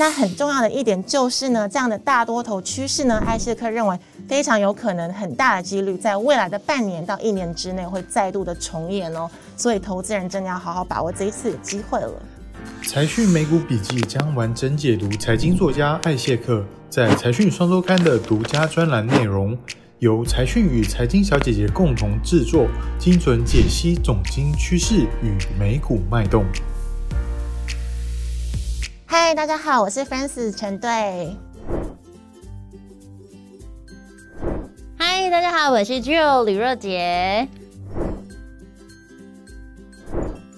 那很重要的一点就是呢，这样的大多头趋势呢，艾谢克认为非常有可能很大的几率在未来的半年到一年之内会再度的重演哦。所以投资人真的要好好把握这一次的机会了。财讯美股笔记将完整解读财经作家艾谢克在财讯双周刊的独家专栏内容。由财讯与财经小姐姐共同制作，精准解析总经趋势与美股脉动。嗨，大家好，我是 f r a n c i s 陈队。嗨，大家好，我是 Jill 李若杰。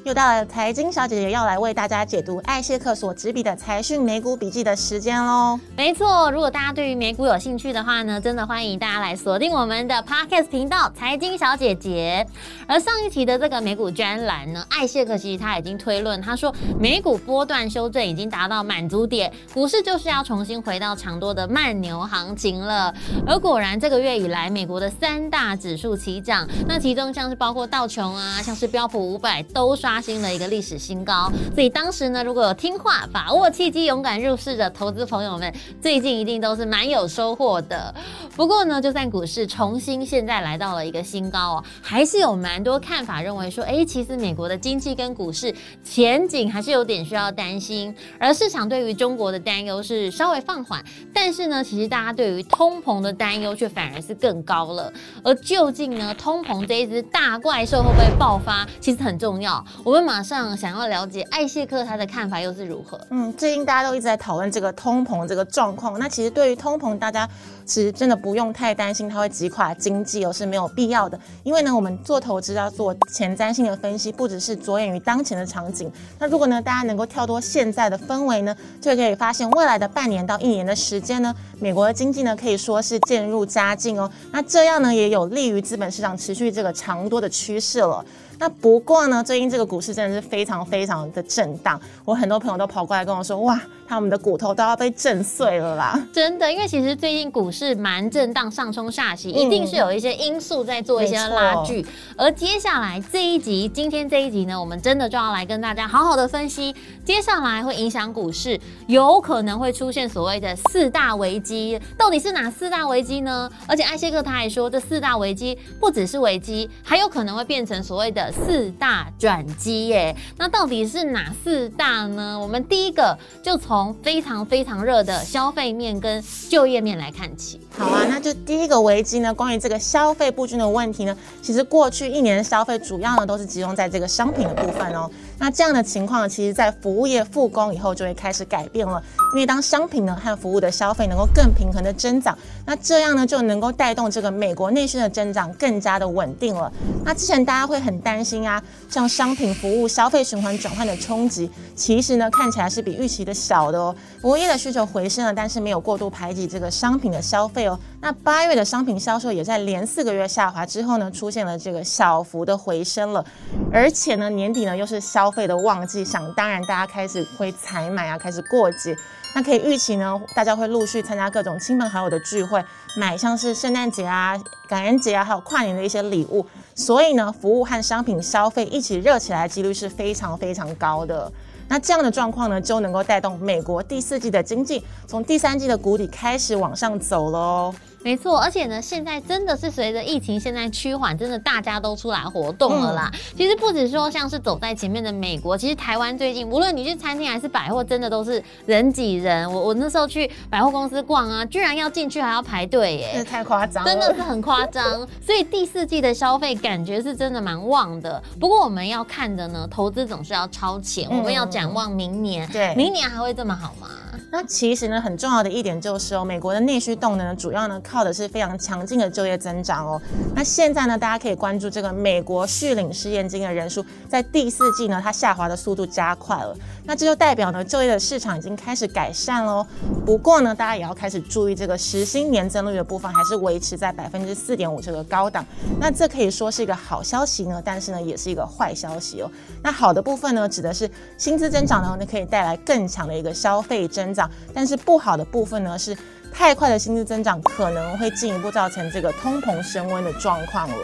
又到了财经小姐姐要来为大家解读艾谢克所执笔的财讯美股笔记的时间喽。没错，如果大家对于美股有兴趣的话呢，真的欢迎大家来锁定我们的 Podcast 频道财经小姐姐。而上一期的这个美股专栏呢，艾谢克其实他已经推论，他说美股波段修正已经达到满足点，股市就是要重新回到长多的慢牛行情了。而果然这个月以来，美国的三大指数齐涨，那其中像是包括道琼啊，像是标普五百都刷。刷新了一个历史新高，所以当时呢，如果有听话、把握契机、勇敢入市的投资朋友们，最近一定都是蛮有收获的。不过呢，就算股市重新现在来到了一个新高哦，还是有蛮多看法认为说，哎，其实美国的经济跟股市前景还是有点需要担心。而市场对于中国的担忧是稍微放缓，但是呢，其实大家对于通膨的担忧却反而是更高了。而究竟呢，通膨这一只大怪兽会不会爆发，其实很重要。我们马上想要了解艾谢克他的看法又是如何？嗯，最近大家都一直在讨论这个通膨这个状况。那其实对于通膨，大家其实真的不用太担心，它会击垮经济哦，是没有必要的。因为呢，我们做投资要做前瞻性的分析，不只是着眼于当前的场景。那如果呢，大家能够跳脱现在的氛围呢，就可以发现未来的半年到一年的时间呢，美国的经济呢可以说是渐入佳境哦。那这样呢，也有利于资本市场持续这个长多的趋势了。那不过呢，最近这个股市真的是非常非常的震荡，我很多朋友都跑过来跟我说，哇。他们的骨头都要被震碎了啦！真的，因为其实最近股市蛮震荡，上冲下洗，一定是有一些因素在做一些拉锯。而接下来这一集，今天这一集呢，我们真的就要来跟大家好好的分析，接下来会影响股市，有可能会出现所谓的四大危机，到底是哪四大危机呢？而且艾谢克他还说，这四大危机不只是危机，还有可能会变成所谓的四大转机耶。那到底是哪四大呢？我们第一个就从非常非常热的消费面跟就业面来看起，好啊，那就第一个危机呢，关于这个消费不均的问题呢，其实过去一年的消费主要呢都是集中在这个商品的部分哦。那这样的情况，其实在服务业复工以后就会开始改变了，因为当商品呢和服务的消费能够更平衡的增长，那这样呢就能够带动这个美国内需的增长更加的稳定了。那之前大家会很担担心啊，像商品服务消费循环转换的冲击，其实呢看起来是比预期的小。的哦，服务业的需求回升了，但是没有过度排挤这个商品的消费哦。那八月的商品销售也在连四个月下滑之后呢，出现了这个小幅的回升了。而且呢，年底呢又是消费的旺季，想当然大家开始会采买啊，开始过节。那可以预期呢，大家会陆续参加各种亲朋好友的聚会，买像是圣诞节啊、感恩节啊，还有跨年的一些礼物。所以呢，服务和商品消费一起热起来的几率是非常非常高的。那这样的状况呢，就能够带动美国第四季的经济从第三季的谷底开始往上走了哦。没错，而且呢，现在真的是随着疫情现在趋缓，真的大家都出来活动了啦。其实不止说像是走在前面的美国，其实台湾最近无论你去餐厅还是百货，真的都是人挤人。我我那时候去百货公司逛啊，居然要进去还要排队耶，太夸张，真的是很夸张。所以第四季的消费感觉是真的蛮旺的。不过我们要看的呢，投资总是要超前，我们要展望明年，对，明年还会这么好吗？那其实呢，很重要的一点就是哦，美国的内需动能呢主要呢靠的是非常强劲的就业增长哦。那现在呢，大家可以关注这个美国续领失业金的人数，在第四季呢，它下滑的速度加快了。那这就代表呢，就业的市场已经开始改善喽。不过呢，大家也要开始注意这个实薪年增率的部分，还是维持在百分之四点五这个高档。那这可以说是一个好消息呢，但是呢，也是一个坏消息哦。那好的部分呢，指的是薪资增长呢，可以带来更强的一个消费增长。但是不好的部分呢，是太快的薪资增长可能会进一步造成这个通膨升温的状况了。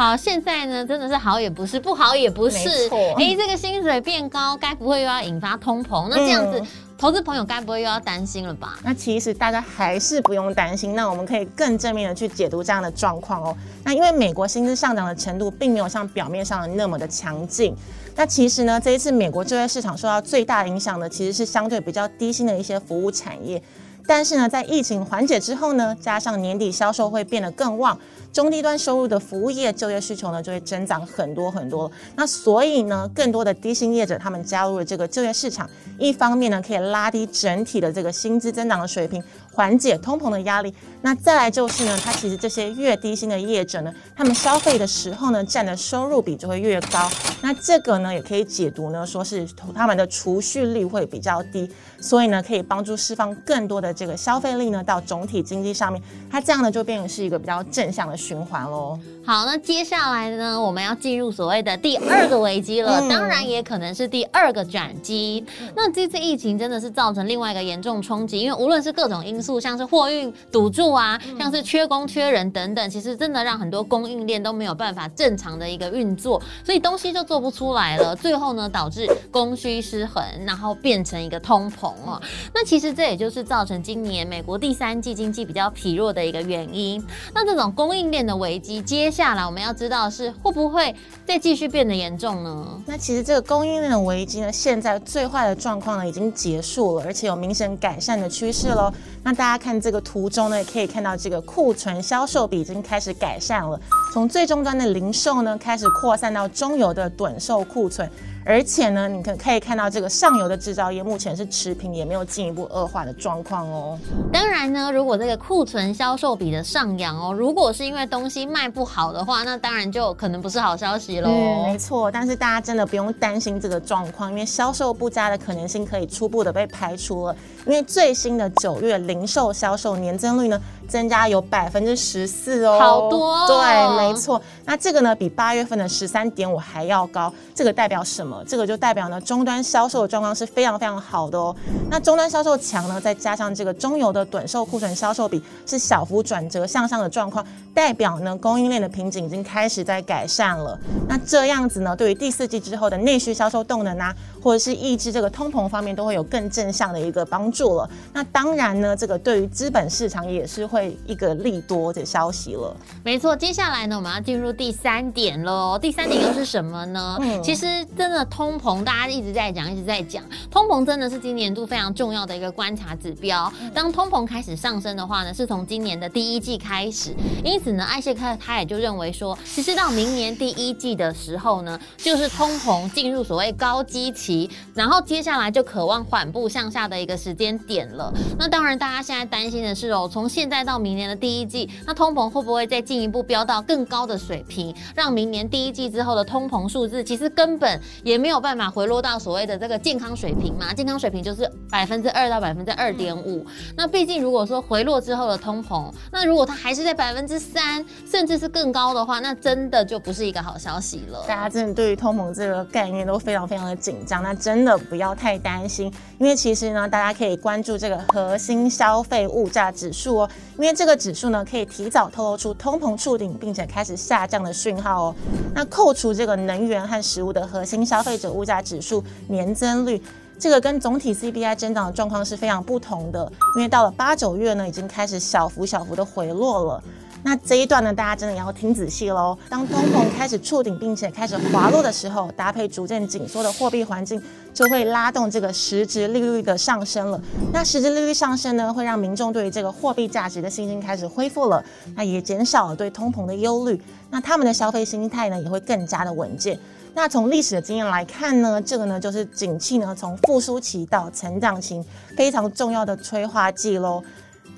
好，现在呢真的是好也不是，不好也不是。哎，这个薪水变高，该不会又要引发通膨？那这样子。投资朋友该不会又要担心了吧？那其实大家还是不用担心，那我们可以更正面的去解读这样的状况哦。那因为美国薪资上涨的程度并没有像表面上的那么的强劲。那其实呢，这一次美国就业市场受到最大影响的其实是相对比较低薪的一些服务产业。但是呢，在疫情缓解之后呢，加上年底销售会变得更旺。中低端收入的服务业就业需求呢，就会增长很多很多。那所以呢，更多的低薪业者他们加入了这个就业市场，一方面呢，可以拉低整体的这个薪资增长的水平，缓解通膨的压力。那再来就是呢，它其实这些越低薪的业者呢，他们消费的时候呢，占的收入比就会越高。那这个呢，也可以解读呢，说是他们的储蓄率会比较低，所以呢，可以帮助释放更多的这个消费力呢，到总体经济上面。它这样呢，就变成是一个比较正向的。循环喽。好，那接下来呢，我们要进入所谓的第二个危机了，当然也可能是第二个转机。那这次疫情真的是造成另外一个严重冲击，因为无论是各种因素，像是货运堵住啊，像是缺工缺人等等，其实真的让很多供应链都没有办法正常的一个运作，所以东西就做不出来了。最后呢，导致供需失衡，然后变成一个通膨哦。那其实这也就是造成今年美国第三季经济比较疲弱的一个原因。那这种供应链的危机，接下来我们要知道是会不会再继续变得严重呢？那其实这个供应链的危机呢，现在最坏的状况呢已经结束了，而且有明显改善的趋势喽。那那大家看这个图中呢，可以看到这个库存销售比已经开始改善了，从最终端的零售呢开始扩散到中游的短售库存。而且呢，你可可以看到这个上游的制造业目前是持平，也没有进一步恶化的状况哦。当然呢，如果这个库存销售比的上扬哦，如果是因为东西卖不好的话，那当然就可能不是好消息喽。嗯，没错。但是大家真的不用担心这个状况，因为销售不佳的可能性可以初步的被排除了。因为最新的九月零售销售年增率呢，增加有百分之十四哦，好多。对，没错。那这个呢，比八月份的十三点五还要高。这个代表什么？这个就代表呢，终端销售的状况是非常非常好的哦。那终端销售强呢，再加上这个中游的短售库存销售比是小幅转折向上的状况，代表呢供应链的瓶颈已经开始在改善了。那这样子呢，对于第四季之后的内需销售动能啊，或者是抑制这个通膨方面，都会有更正向的一个帮助了。那当然呢，这个对于资本市场也是会一个利多的消息了。没错，接下来呢，我们要进入第三点喽。第三点又是什么呢？嗯，其实真的。通膨，大家一直在讲，一直在讲，通膨真的是今年度非常重要的一个观察指标。当通膨开始上升的话呢，是从今年的第一季开始。因此呢，艾谢克他也就认为说，其实到明年第一季的时候呢，就是通膨进入所谓高基期，然后接下来就渴望缓步向下的一个时间点了。那当然，大家现在担心的是哦，从现在到到明年的第一季，那通膨会不会再进一步飙到更高的水平，让明年第一季之后的通膨数字其实根本。也没有办法回落到所谓的这个健康水平嘛？健康水平就是百分之二到百分之二点五。那毕竟如果说回落之后的通膨，那如果它还是在百分之三，甚至是更高的话，那真的就不是一个好消息了。大家真的对于通膨这个概念都非常非常的紧张，那真的不要太担心，因为其实呢，大家可以关注这个核心消费物价指数哦，因为这个指数呢可以提早透露出通膨触顶并且开始下降的讯号哦。那扣除这个能源和食物的核心消费者物价指数年增率，这个跟总体 CPI 增长的状况是非常不同的。因为到了八九月呢，已经开始小幅小幅的回落了。那这一段呢，大家真的要听仔细喽。当通膨开始触顶，并且开始滑落的时候，搭配逐渐紧缩的货币环境，就会拉动这个实质利率的上升了。那实质利率上升呢，会让民众对于这个货币价值的信心开始恢复了，那也减少了对通膨的忧虑。那他们的消费心态呢，也会更加的稳健。那从历史的经验来看呢，这个呢就是景气呢从复苏期到成长期非常重要的催化剂喽。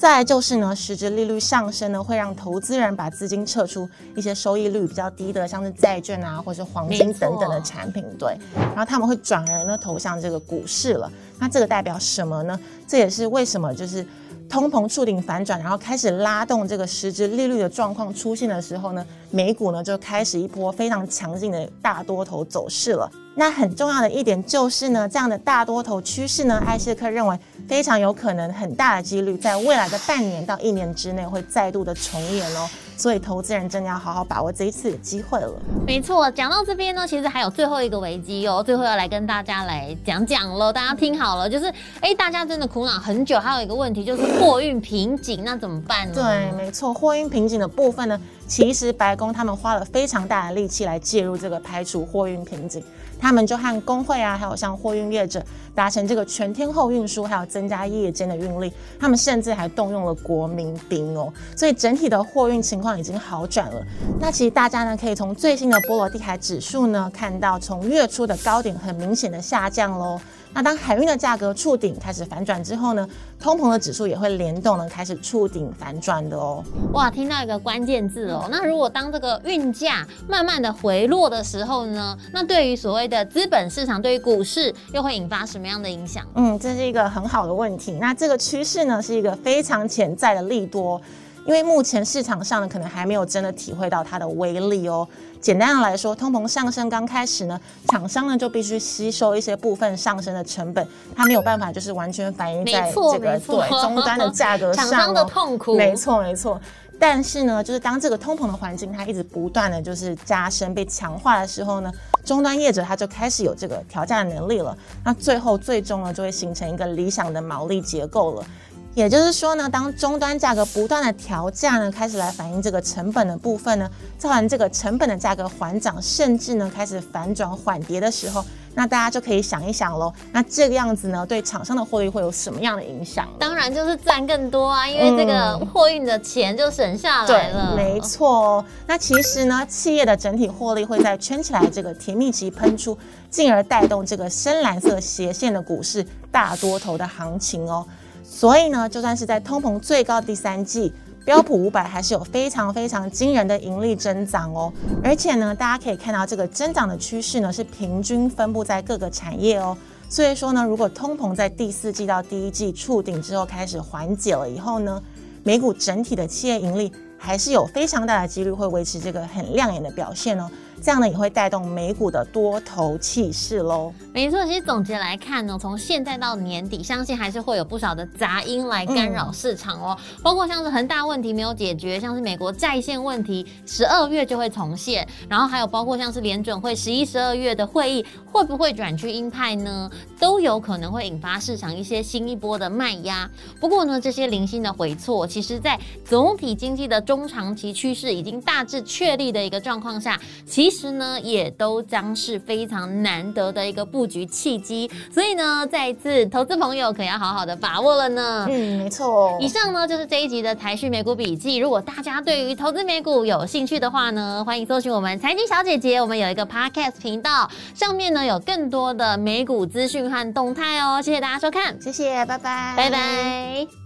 再来就是呢，实质利率上升呢，会让投资人把资金撤出一些收益率比较低的，像是债券啊，或者是黄金等等的产品，对。然后他们会转而呢投向这个股市了。那这个代表什么呢？这也是为什么就是。通膨触顶反转，然后开始拉动这个实质利率的状况出现的时候呢，美股呢就开始一波非常强劲的大多头走势了。那很重要的一点就是呢，这样的大多头趋势呢，艾谢克认为非常有可能很大的几率在未来的半年到一年之内会再度的重演哦。所以投资人真的要好好把握这一次的机会了。没错，讲到这边呢，其实还有最后一个危机哦，最后要来跟大家来讲讲了，大家听好了，就是哎，大家真的苦恼很久，还有一个问题就是货运瓶颈，那怎么办呢？对，没错，货运瓶颈的部分呢，其实白宫他们花了非常大的力气来介入这个排除货运瓶颈。他们就和工会啊，还有像货运业者达成这个全天候运输，还有增加夜间的运力。他们甚至还动用了国民兵哦，所以整体的货运情况已经好转了。那其实大家呢，可以从最新的波罗的海指数呢，看到从月初的高点很明显的下降喽。那当海运的价格触顶开始反转之后呢，通膨的指数也会联动呢开始触顶反转的哦。哇，听到一个关键字哦。那如果当这个运价慢慢的回落的时候呢，那对于所谓的资本市场，对于股市又会引发什么样的影响？嗯，这是一个很好的问题。那这个趋势呢，是一个非常潜在的利多。因为目前市场上呢，可能还没有真的体会到它的威力哦。简单的来说，通膨上升刚开始呢，厂商呢就必须吸收一些部分上升的成本，它没有办法就是完全反映在这个对终端的价格上。厂商的痛苦，没错没错。但是呢，就是当这个通膨的环境它一直不断的就是加深被强化的时候呢，终端业者他就开始有这个调价的能力了。那最后最终呢，就会形成一个理想的毛利结构了。也就是说呢，当终端价格不断的调价呢，开始来反映这个成本的部分呢，造成这个成本的价格缓涨，甚至呢开始反转缓跌的时候，那大家就可以想一想喽。那这个样子呢，对厂商的获利会有什么样的影响？当然就是赚更多啊，因为这个货运的钱就省下来了。没错。哦那其实呢，企业的整体获利会在圈起来这个甜蜜期喷出，进而带动这个深蓝色斜线的股市大多头的行情哦。所以呢，就算是在通膨最高第三季，标普五百还是有非常非常惊人的盈利增长哦。而且呢，大家可以看到这个增长的趋势呢，是平均分布在各个产业哦。所以说呢，如果通膨在第四季到第一季触顶之后开始缓解了以后呢，美股整体的企业盈利还是有非常大的几率会维持这个很亮眼的表现哦。这样呢也会带动美股的多头气势喽。没错，其实总结来看呢，从现在到年底，相信还是会有不少的杂音来干扰市场哦。包括像是恒大问题没有解决，像是美国在线问题，十二月就会重现。然后还有包括像是联准会十一、十二月的会议会不会转去鹰派呢？都有可能会引发市场一些新一波的卖压。不过呢，这些零星的回错，其实在总体经济的中长期趋势已经大致确立的一个状况下，其其实呢，也都将是非常难得的一个布局契机，所以呢，再一次投资朋友可要好好的把握了呢。嗯，没错。以上呢就是这一集的财讯美股笔记。如果大家对于投资美股有兴趣的话呢，欢迎搜寻我们财经小姐姐，我们有一个 podcast 频道，上面呢有更多的美股资讯和动态哦。谢谢大家收看，谢谢，拜拜，拜拜。